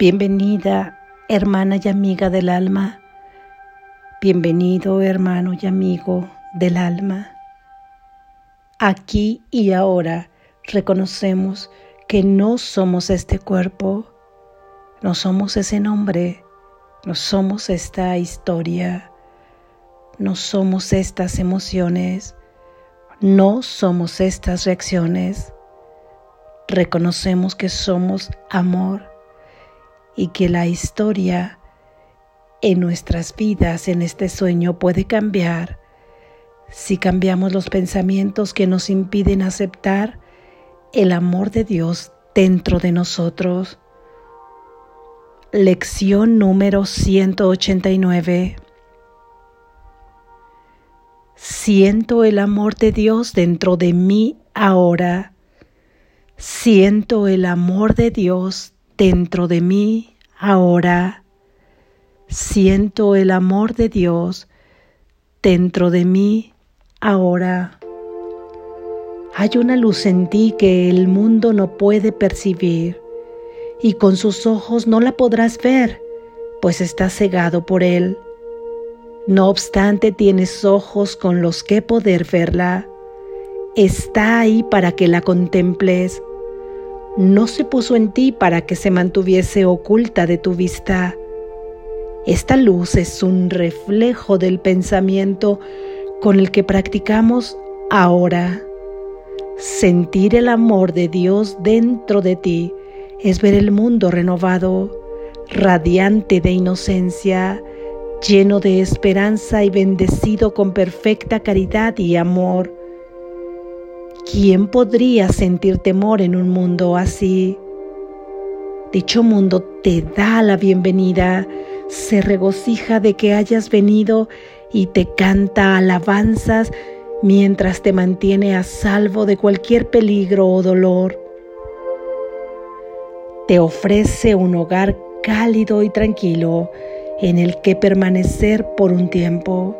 Bienvenida, hermana y amiga del alma. Bienvenido, hermano y amigo del alma. Aquí y ahora reconocemos que no somos este cuerpo, no somos ese nombre, no somos esta historia, no somos estas emociones, no somos estas reacciones. Reconocemos que somos amor y que la historia en nuestras vidas, en este sueño, puede cambiar si cambiamos los pensamientos que nos impiden aceptar el amor de Dios dentro de nosotros. Lección número 189. Siento el amor de Dios dentro de mí ahora. Siento el amor de Dios dentro de mí ahora. Siento el amor de Dios dentro de mí ahora. Hay una luz en ti que el mundo no puede percibir y con sus ojos no la podrás ver, pues está cegado por él. No obstante, tienes ojos con los que poder verla. Está ahí para que la contemples no se puso en ti para que se mantuviese oculta de tu vista. Esta luz es un reflejo del pensamiento con el que practicamos ahora. Sentir el amor de Dios dentro de ti es ver el mundo renovado, radiante de inocencia, lleno de esperanza y bendecido con perfecta caridad y amor. ¿Quién podría sentir temor en un mundo así? Dicho mundo te da la bienvenida, se regocija de que hayas venido y te canta alabanzas mientras te mantiene a salvo de cualquier peligro o dolor. Te ofrece un hogar cálido y tranquilo en el que permanecer por un tiempo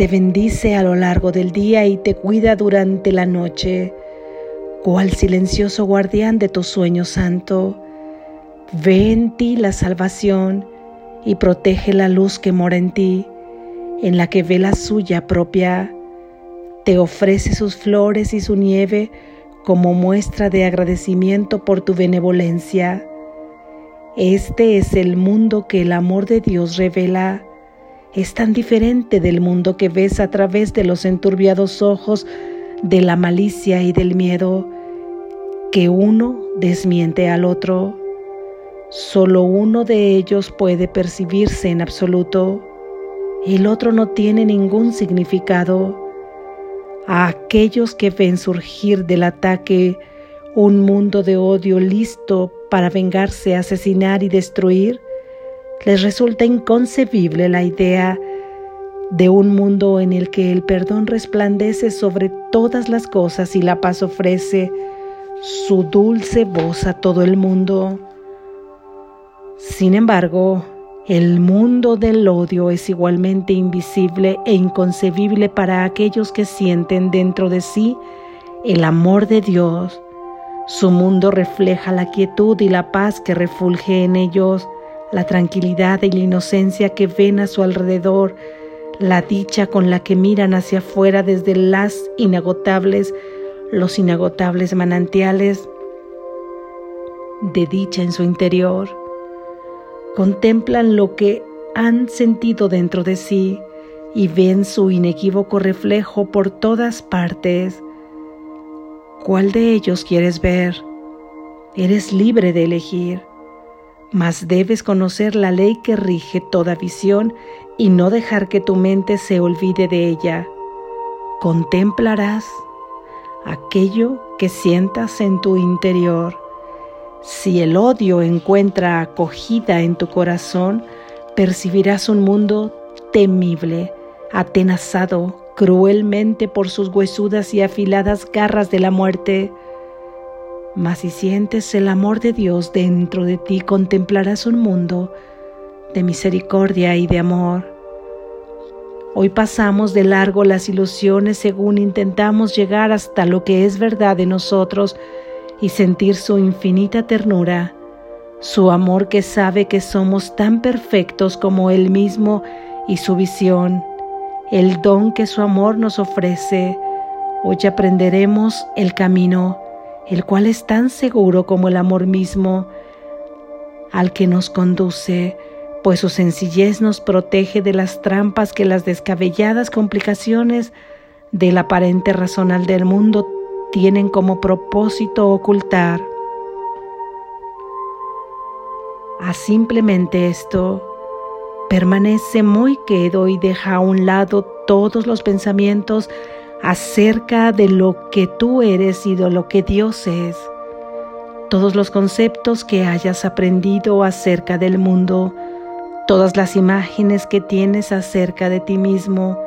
te bendice a lo largo del día y te cuida durante la noche, cual silencioso guardián de tu sueño santo. Ve en ti la salvación y protege la luz que mora en ti, en la que ve la suya propia. Te ofrece sus flores y su nieve como muestra de agradecimiento por tu benevolencia. Este es el mundo que el amor de Dios revela es tan diferente del mundo que ves a través de los enturbiados ojos de la malicia y del miedo, que uno desmiente al otro. Solo uno de ellos puede percibirse en absoluto, el otro no tiene ningún significado. A aquellos que ven surgir del ataque un mundo de odio listo para vengarse, asesinar y destruir, les resulta inconcebible la idea de un mundo en el que el perdón resplandece sobre todas las cosas y la paz ofrece su dulce voz a todo el mundo. Sin embargo, el mundo del odio es igualmente invisible e inconcebible para aquellos que sienten dentro de sí el amor de Dios. Su mundo refleja la quietud y la paz que refulge en ellos la tranquilidad y la inocencia que ven a su alrededor, la dicha con la que miran hacia afuera desde las inagotables, los inagotables manantiales de dicha en su interior. Contemplan lo que han sentido dentro de sí y ven su inequívoco reflejo por todas partes. ¿Cuál de ellos quieres ver? Eres libre de elegir mas debes conocer la ley que rige toda visión y no dejar que tu mente se olvide de ella. Contemplarás aquello que sientas en tu interior. Si el odio encuentra acogida en tu corazón, percibirás un mundo temible, atenazado cruelmente por sus huesudas y afiladas garras de la muerte. Mas si sientes el amor de Dios dentro de ti, contemplarás un mundo de misericordia y de amor. Hoy pasamos de largo las ilusiones según intentamos llegar hasta lo que es verdad de nosotros y sentir su infinita ternura. su amor que sabe que somos tan perfectos como Él mismo y su visión, el don que su amor nos ofrece. Hoy aprenderemos el camino, el cual es tan seguro como el amor mismo al que nos conduce, pues su sencillez nos protege de las trampas que las descabelladas complicaciones del aparente razonal del mundo tienen como propósito ocultar. A simplemente esto, permanece muy quedo y deja a un lado todos los pensamientos acerca de lo que tú eres y de lo que Dios es. Todos los conceptos que hayas aprendido acerca del mundo, todas las imágenes que tienes acerca de ti mismo,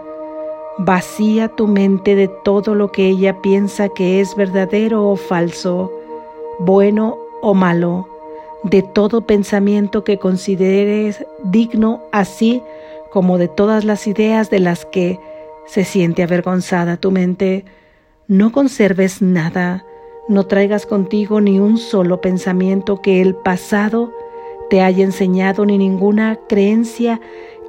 vacía tu mente de todo lo que ella piensa que es verdadero o falso, bueno o malo de todo pensamiento que consideres digno, así como de todas las ideas de las que se siente avergonzada tu mente. No conserves nada, no traigas contigo ni un solo pensamiento que el pasado te haya enseñado, ni ninguna creencia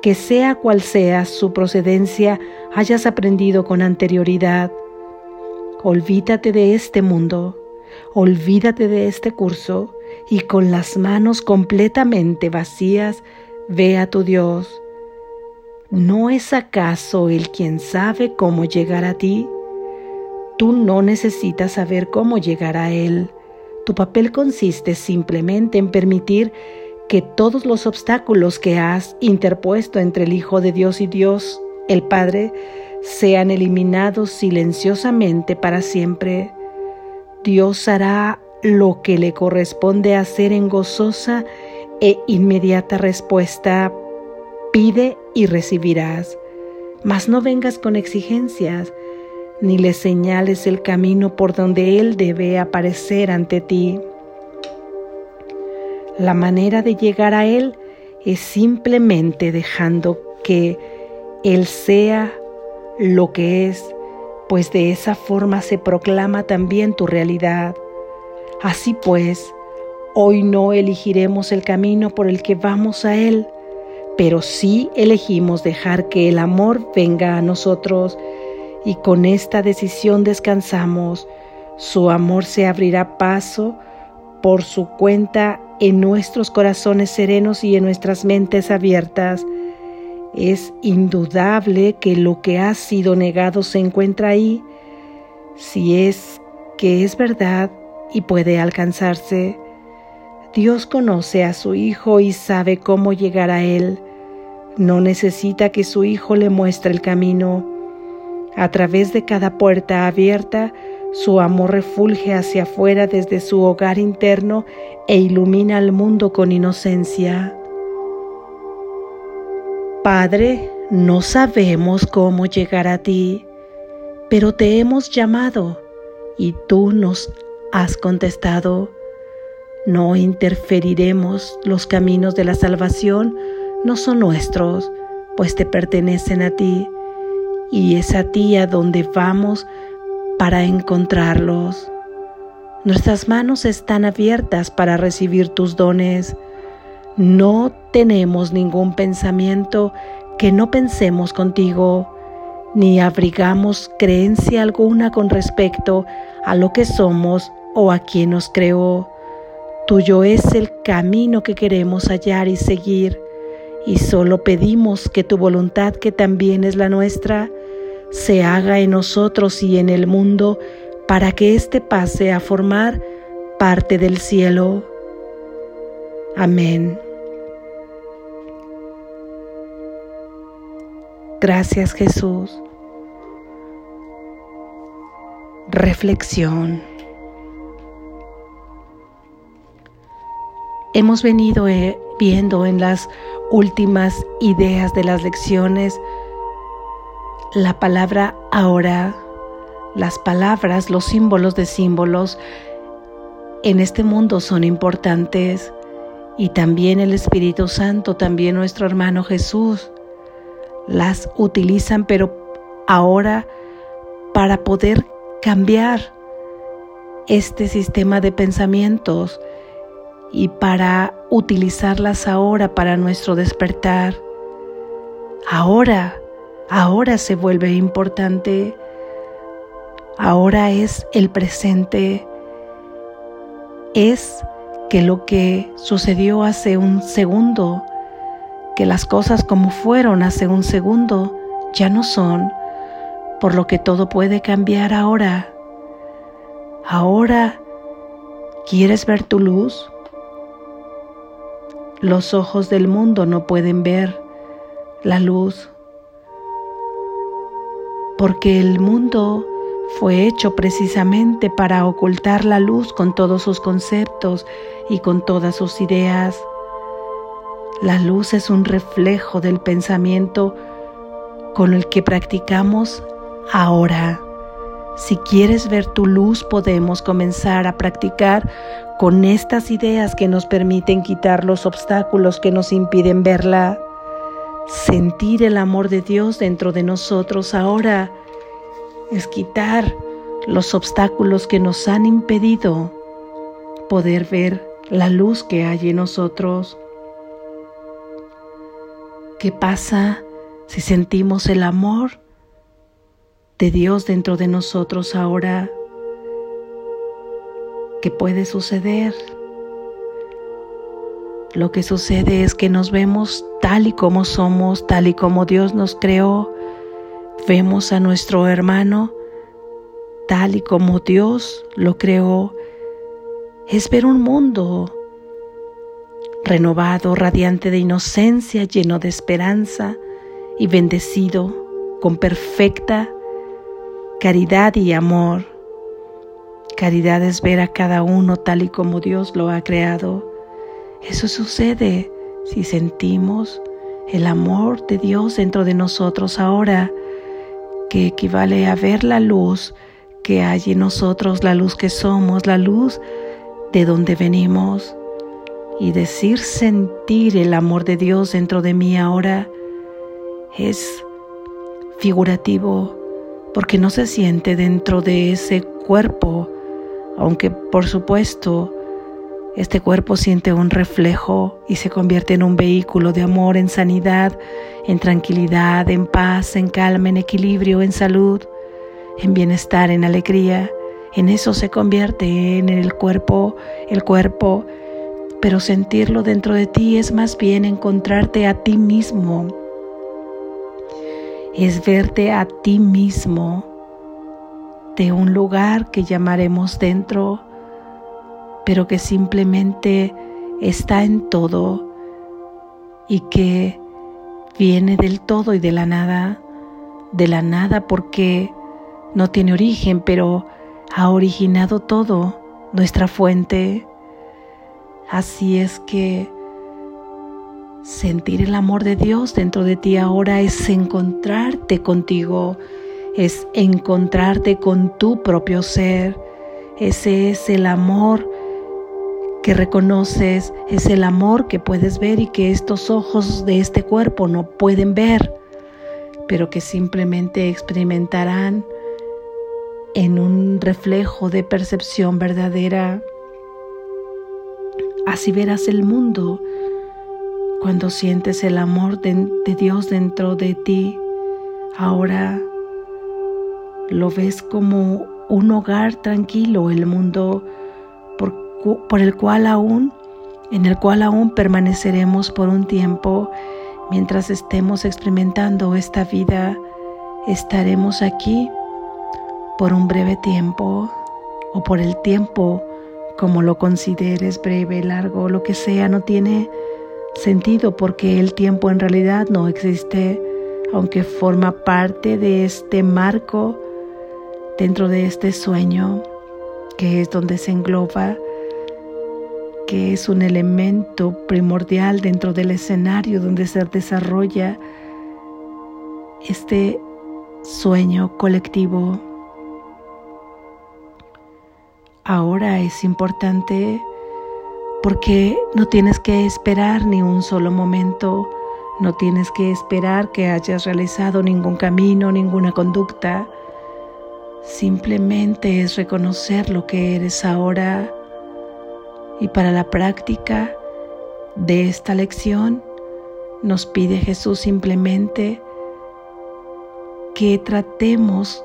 que sea cual sea su procedencia hayas aprendido con anterioridad. Olvídate de este mundo, olvídate de este curso, y con las manos completamente vacías ve a tu Dios. ¿No es acaso Él quien sabe cómo llegar a ti? Tú no necesitas saber cómo llegar a Él. Tu papel consiste simplemente en permitir que todos los obstáculos que has interpuesto entre el Hijo de Dios y Dios, el Padre, sean eliminados silenciosamente para siempre. Dios hará lo que le corresponde hacer en gozosa e inmediata respuesta, pide y recibirás. Mas no vengas con exigencias, ni le señales el camino por donde Él debe aparecer ante ti. La manera de llegar a Él es simplemente dejando que Él sea lo que es, pues de esa forma se proclama también tu realidad. Así pues, hoy no elegiremos el camino por el que vamos a Él, pero sí elegimos dejar que el amor venga a nosotros y con esta decisión descansamos. Su amor se abrirá paso por su cuenta en nuestros corazones serenos y en nuestras mentes abiertas. Es indudable que lo que ha sido negado se encuentra ahí. Si es que es verdad, y puede alcanzarse. Dios conoce a su Hijo y sabe cómo llegar a Él. No necesita que su Hijo le muestre el camino. A través de cada puerta abierta, su amor refulge hacia afuera desde su hogar interno e ilumina al mundo con inocencia. Padre, no sabemos cómo llegar a ti, pero te hemos llamado y tú nos has contestado, no interferiremos, los caminos de la salvación no son nuestros, pues te pertenecen a ti, y es a ti a donde vamos para encontrarlos. Nuestras manos están abiertas para recibir tus dones. No tenemos ningún pensamiento que no pensemos contigo ni abrigamos creencia alguna con respecto a lo que somos o a quien nos creó. Tuyo es el camino que queremos hallar y seguir, y solo pedimos que tu voluntad, que también es la nuestra, se haga en nosotros y en el mundo para que éste pase a formar parte del cielo. Amén. Gracias Jesús. Reflexión. Hemos venido eh, viendo en las últimas ideas de las lecciones la palabra ahora, las palabras, los símbolos de símbolos en este mundo son importantes y también el Espíritu Santo, también nuestro hermano Jesús las utilizan, pero ahora para poder cambiar este sistema de pensamientos y para utilizarlas ahora para nuestro despertar. Ahora, ahora se vuelve importante. Ahora es el presente. Es que lo que sucedió hace un segundo, que las cosas como fueron hace un segundo, ya no son, por lo que todo puede cambiar ahora. Ahora, ¿quieres ver tu luz? Los ojos del mundo no pueden ver la luz, porque el mundo fue hecho precisamente para ocultar la luz con todos sus conceptos y con todas sus ideas. La luz es un reflejo del pensamiento con el que practicamos ahora. Si quieres ver tu luz, podemos comenzar a practicar con estas ideas que nos permiten quitar los obstáculos que nos impiden verla. Sentir el amor de Dios dentro de nosotros ahora es quitar los obstáculos que nos han impedido poder ver la luz que hay en nosotros. ¿Qué pasa si sentimos el amor de Dios dentro de nosotros ahora, ¿qué puede suceder? Lo que sucede es que nos vemos tal y como somos, tal y como Dios nos creó. Vemos a nuestro hermano tal y como Dios lo creó. Es ver un mundo renovado, radiante de inocencia, lleno de esperanza y bendecido con perfecta caridad y amor. Caridad es ver a cada uno tal y como Dios lo ha creado. Eso sucede si sentimos el amor de Dios dentro de nosotros ahora, que equivale a ver la luz que hay en nosotros, la luz que somos, la luz de donde venimos. Y decir sentir el amor de Dios dentro de mí ahora es figurativo porque no se siente dentro de ese cuerpo, aunque por supuesto este cuerpo siente un reflejo y se convierte en un vehículo de amor, en sanidad, en tranquilidad, en paz, en calma, en equilibrio, en salud, en bienestar, en alegría. En eso se convierte en el cuerpo, el cuerpo, pero sentirlo dentro de ti es más bien encontrarte a ti mismo. Es verte a ti mismo de un lugar que llamaremos dentro, pero que simplemente está en todo y que viene del todo y de la nada, de la nada porque no tiene origen, pero ha originado todo, nuestra fuente. Así es que Sentir el amor de Dios dentro de ti ahora es encontrarte contigo, es encontrarte con tu propio ser. Ese es el amor que reconoces, es el amor que puedes ver y que estos ojos de este cuerpo no pueden ver, pero que simplemente experimentarán en un reflejo de percepción verdadera. Así verás el mundo cuando sientes el amor de, Dios dentro de ti, ahora lo ves como un hogar tranquilo, el mundo por, el cual aún, en el cual aún permaneceremos por un tiempo, mientras estemos experimentando esta vida, estaremos aquí por un breve tiempo o por el tiempo como lo consideres breve, largo, lo que sea, no tiene sentido porque el tiempo en realidad no existe, aunque forma parte de este marco dentro de este sueño, que es donde se engloba, que es un elemento primordial dentro del escenario donde se desarrolla este sueño colectivo. Ahora es importante porque no tienes que esperar ni un solo momento, no tienes que esperar que hayas realizado ningún camino, ninguna conducta. Simplemente es reconocer lo que eres ahora, Y para la práctica de esta lección nos pide Jesús simplemente que tratemos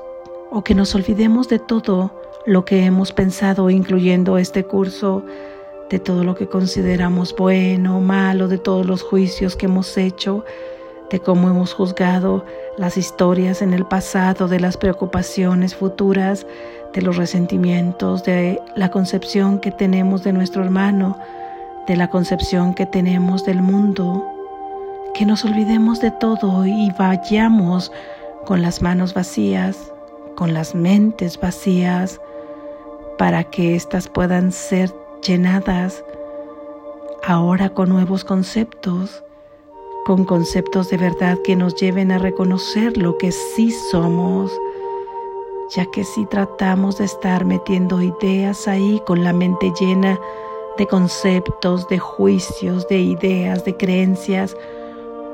o que nos olvidemos de todo lo que hemos pensado, incluyendo este curso, de todo lo que consideramos bueno malo, de todos los juicios que hemos hecho, de cómo hemos juzgado las historias en el pasado, de las preocupaciones futuras, de los resentimientos, de la concepción que tenemos de nuestro hermano, de la concepción que tenemos del mundo. Que nos olvidemos de todo y vayamos con las manos vacías, con las mentes vacías, para que éstas puedan ser llenadas ahora con nuevos conceptos, con conceptos de verdad que nos lleven a reconocer lo que sí somos, ya que si tratamos de estar metiendo ideas ahí con la mente llena de conceptos, de juicios, de ideas, de creencias,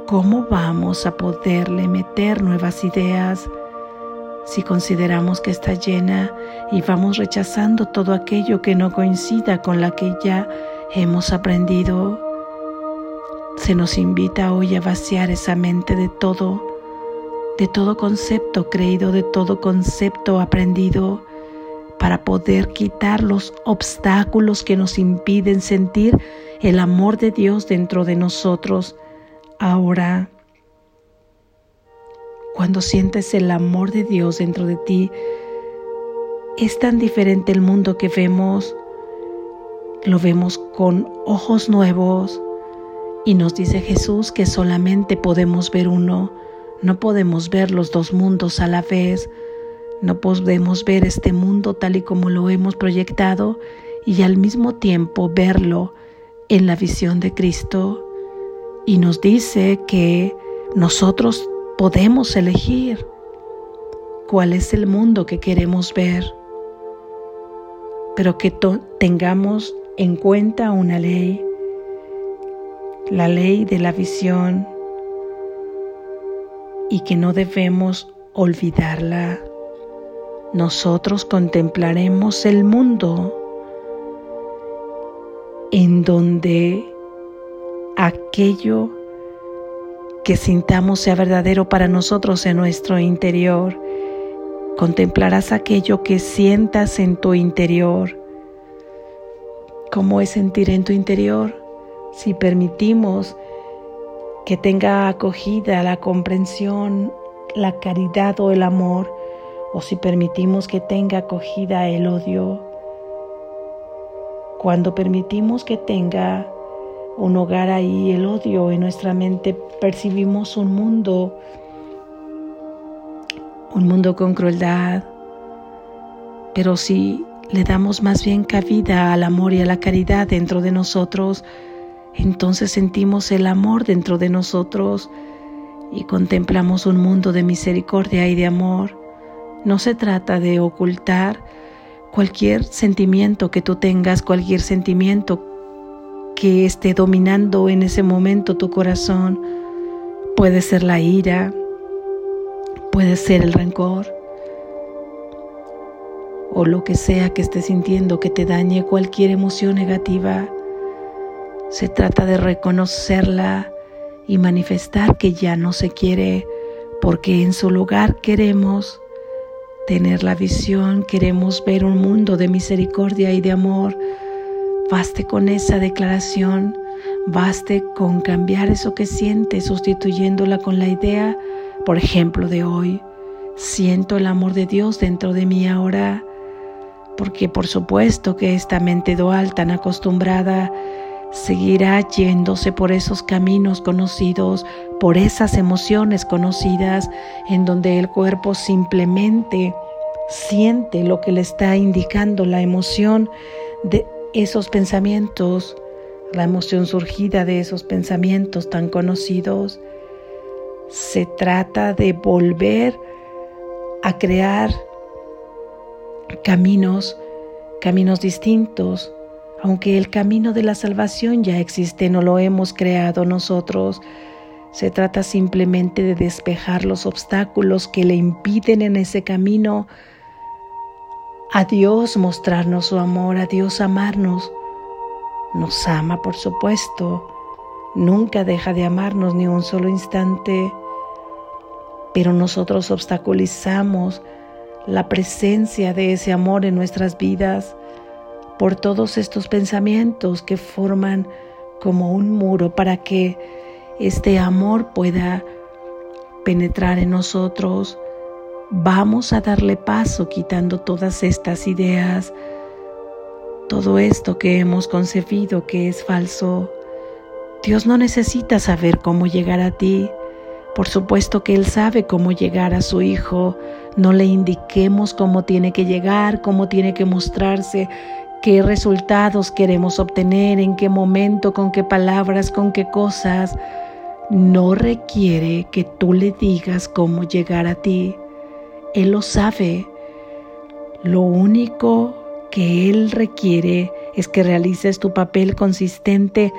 ¿cómo vamos a poderle meter nuevas ideas? Si consideramos que está llena y vamos rechazando todo aquello que no coincida con la que ya hemos aprendido, se nos invita hoy a vaciar esa mente de todo, de todo concepto creído, de todo concepto aprendido, para poder quitar los obstáculos que nos impiden sentir el amor de Dios dentro de nosotros. Ahora cuando sientes el amor de Dios dentro de ti, es tan diferente el mundo que vemos, lo vemos con ojos nuevos y nos dice Jesús que solamente podemos ver uno, no podemos ver los dos mundos a la vez, no podemos ver este mundo tal y como lo hemos proyectado y al mismo tiempo verlo en la visión de Cristo. Y nos dice que nosotros podemos elegir cuál es el mundo que queremos ver, pero que tengamos en cuenta una ley, la ley de la visión, y que no debemos olvidarla. Nosotros contemplaremos el mundo en donde aquello que sintamos sea verdadero para nosotros en nuestro interior. Contemplarás aquello que sientas en tu interior. ¿Cómo es sentir en tu interior? Si permitimos que tenga acogida la comprensión, la caridad o el amor, o si permitimos que tenga acogida el odio. Cuando permitimos que tenga un hogar ahí, el odio en nuestra mente, percibimos un mundo, un mundo con crueldad, pero si le damos más bien cabida al amor y a la caridad dentro de nosotros, entonces sentimos el amor dentro de nosotros y contemplamos un mundo de misericordia y de amor. No se trata de ocultar cualquier sentimiento que tú tengas, cualquier sentimiento que esté dominando en ese momento tu corazón. Puede ser la ira, puede ser el rencor o lo que sea que estés sintiendo que te dañe cualquier emoción negativa. Se trata de reconocerla y manifestar que ya no se quiere porque en su lugar queremos tener la visión, queremos ver un mundo de misericordia y de amor Baste con esa declaración, baste con cambiar eso que sientes, sustituyéndola con la idea, por ejemplo, de hoy. Siento el amor de Dios dentro de mí ahora, porque por supuesto que esta mente dual tan acostumbrada seguirá yéndose por esos caminos conocidos, por esas emociones conocidas, en donde el cuerpo simplemente siente lo que le está indicando la emoción de, esos pensamientos, la emoción surgida de esos pensamientos tan conocidos. Se trata de volver a crear caminos, caminos distintos, aunque el camino de la salvación ya existe, no lo hemos creado nosotros. Se trata simplemente de despejar los obstáculos que le impiden en ese camino a Dios mostrarnos su amor, a Dios amarnos, Nos ama, por supuesto. Nunca deja de amarnos ni un solo instante. Pero nosotros obstaculizamos la presencia de ese amor en nuestras vidas por todos estos pensamientos que forman como un muro para que este amor pueda penetrar en nosotros. Vamos a darle paso quitando todas estas ideas, todo esto que hemos concebido que es falso. Dios no necesita saber cómo llegar a ti. Por supuesto que Él sabe cómo llegar a su Hijo. No le indiquemos cómo tiene que llegar, cómo tiene que mostrarse, qué resultados queremos obtener, en qué momento, con qué palabras, con qué cosas. No requiere que tú le digas cómo llegar a ti. Él lo sabe. Lo único que Él requiere es que realices tu papel consistente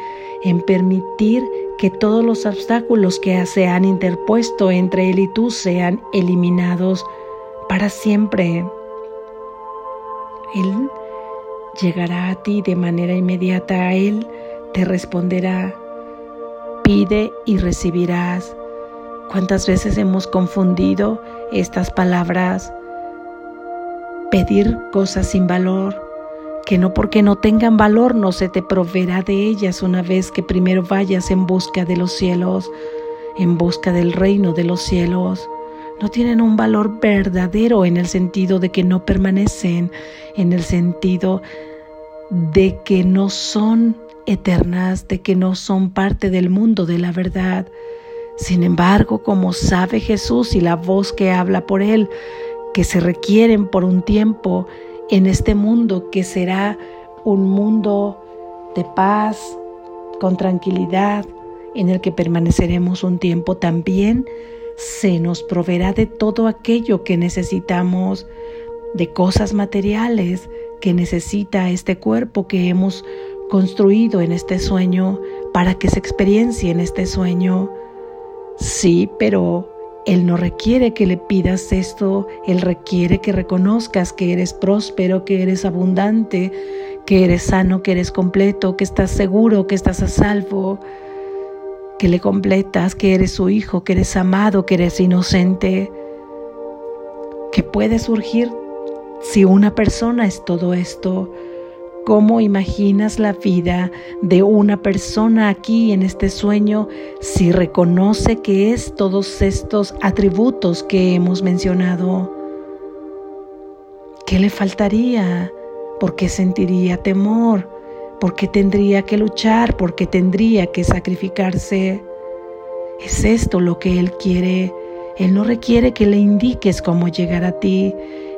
en permitir que todos los obstáculos que se han interpuesto entre Él y tú sean eliminados para siempre. Él llegará a ti de manera inmediata, a Él te responderá, pide y recibirás. ¿Cuántas veces hemos confundido estas palabras? Pedir cosas sin valor, que no porque no tengan valor no se te proveerá de ellas una vez que primero vayas en busca de los cielos, en busca del reino de los cielos no tienen un valor verdadero en el sentido de que no permanecen, en el sentido de que no son eternas, de que no son parte del mundo de la verdad. Sin embargo, como sabe Jesús y la voz que habla por él, que se requieren por un tiempo en este mundo que será un mundo de paz, con tranquilidad, en el que permaneceremos un tiempo también, se nos proveerá de todo aquello que necesitamos, de cosas materiales que necesita este cuerpo que hemos construido en este sueño para que se experiencie en este sueño. Sí, pero Él no requiere que le pidas esto, Él requiere que reconozcas que eres próspero, que eres abundante, que eres sano, que eres completo, que estás seguro, que estás a salvo que le completas, que eres su hijo, que eres amado, que eres inocente, que puede surgir si una persona es todo esto. ¿Cómo imaginas la vida de una persona aquí en este sueño si reconoce que es todos estos atributos que hemos mencionado? ¿Qué le faltaría? ¿Por qué sentiría temor? porque tendría que luchar, porque tendría que sacrificarse. Es esto lo que Él quiere. Él no requiere que le indiques cómo llegar a ti.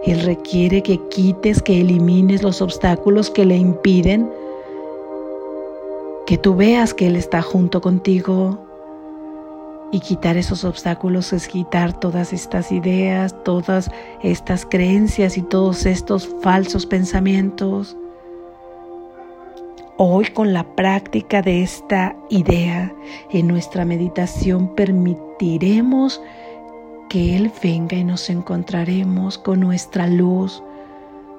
Él requiere que quites, que elimines los obstáculos que le impiden que tú veas que Él está junto contigo. Y quitar esos obstáculos es quitar todas estas ideas, todas estas creencias y todos estos falsos pensamientos. Hoy con la práctica de esta idea en nuestra meditación permitiremos que Él venga y nos encontraremos con nuestra luz,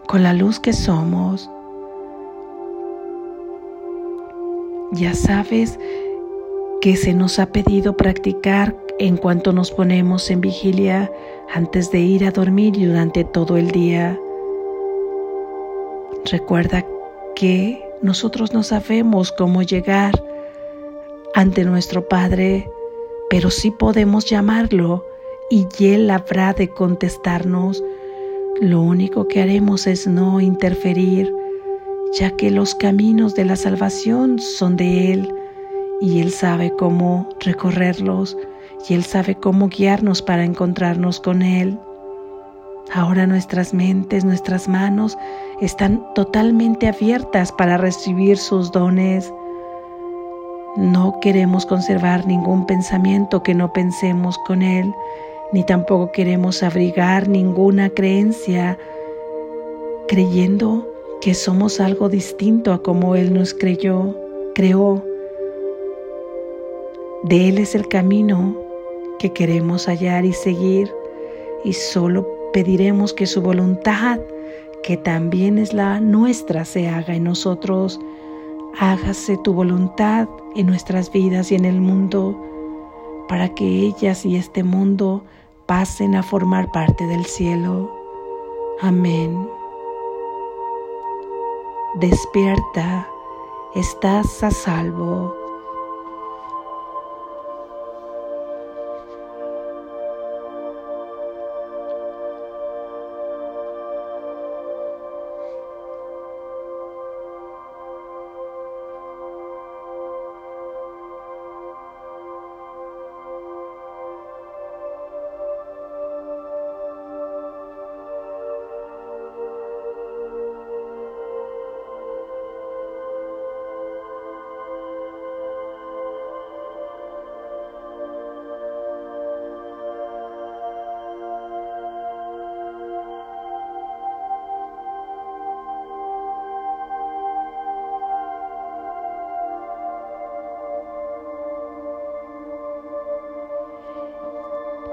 con la luz que somos. Ya sabes que se nos ha pedido practicar en cuanto nos ponemos en vigilia antes de ir a dormir y durante todo el día. Recuerda que nosotros no sabemos cómo llegar ante nuestro Padre, pero sí podemos llamarlo y Él habrá de contestarnos. Lo único que haremos es no interferir, ya que los caminos de la salvación son de Él y Él sabe cómo recorrerlos y Él sabe cómo guiarnos para encontrarnos con Él. Ahora nuestras mentes, nuestras manos están totalmente abiertas para recibir sus dones. No queremos conservar ningún pensamiento que no pensemos con Él, ni tampoco queremos abrigar ninguna creencia creyendo que somos algo distinto a como Él nos creyó, creó. De Él es el camino que queremos hallar y seguir, y solo pediremos que su voluntad, que también es la nuestra, se haga en nosotros. Hágase tu voluntad en nuestras vidas y en el mundo, para que ellas y este mundo pasen a formar parte del cielo. Amén. Despierta, estás a salvo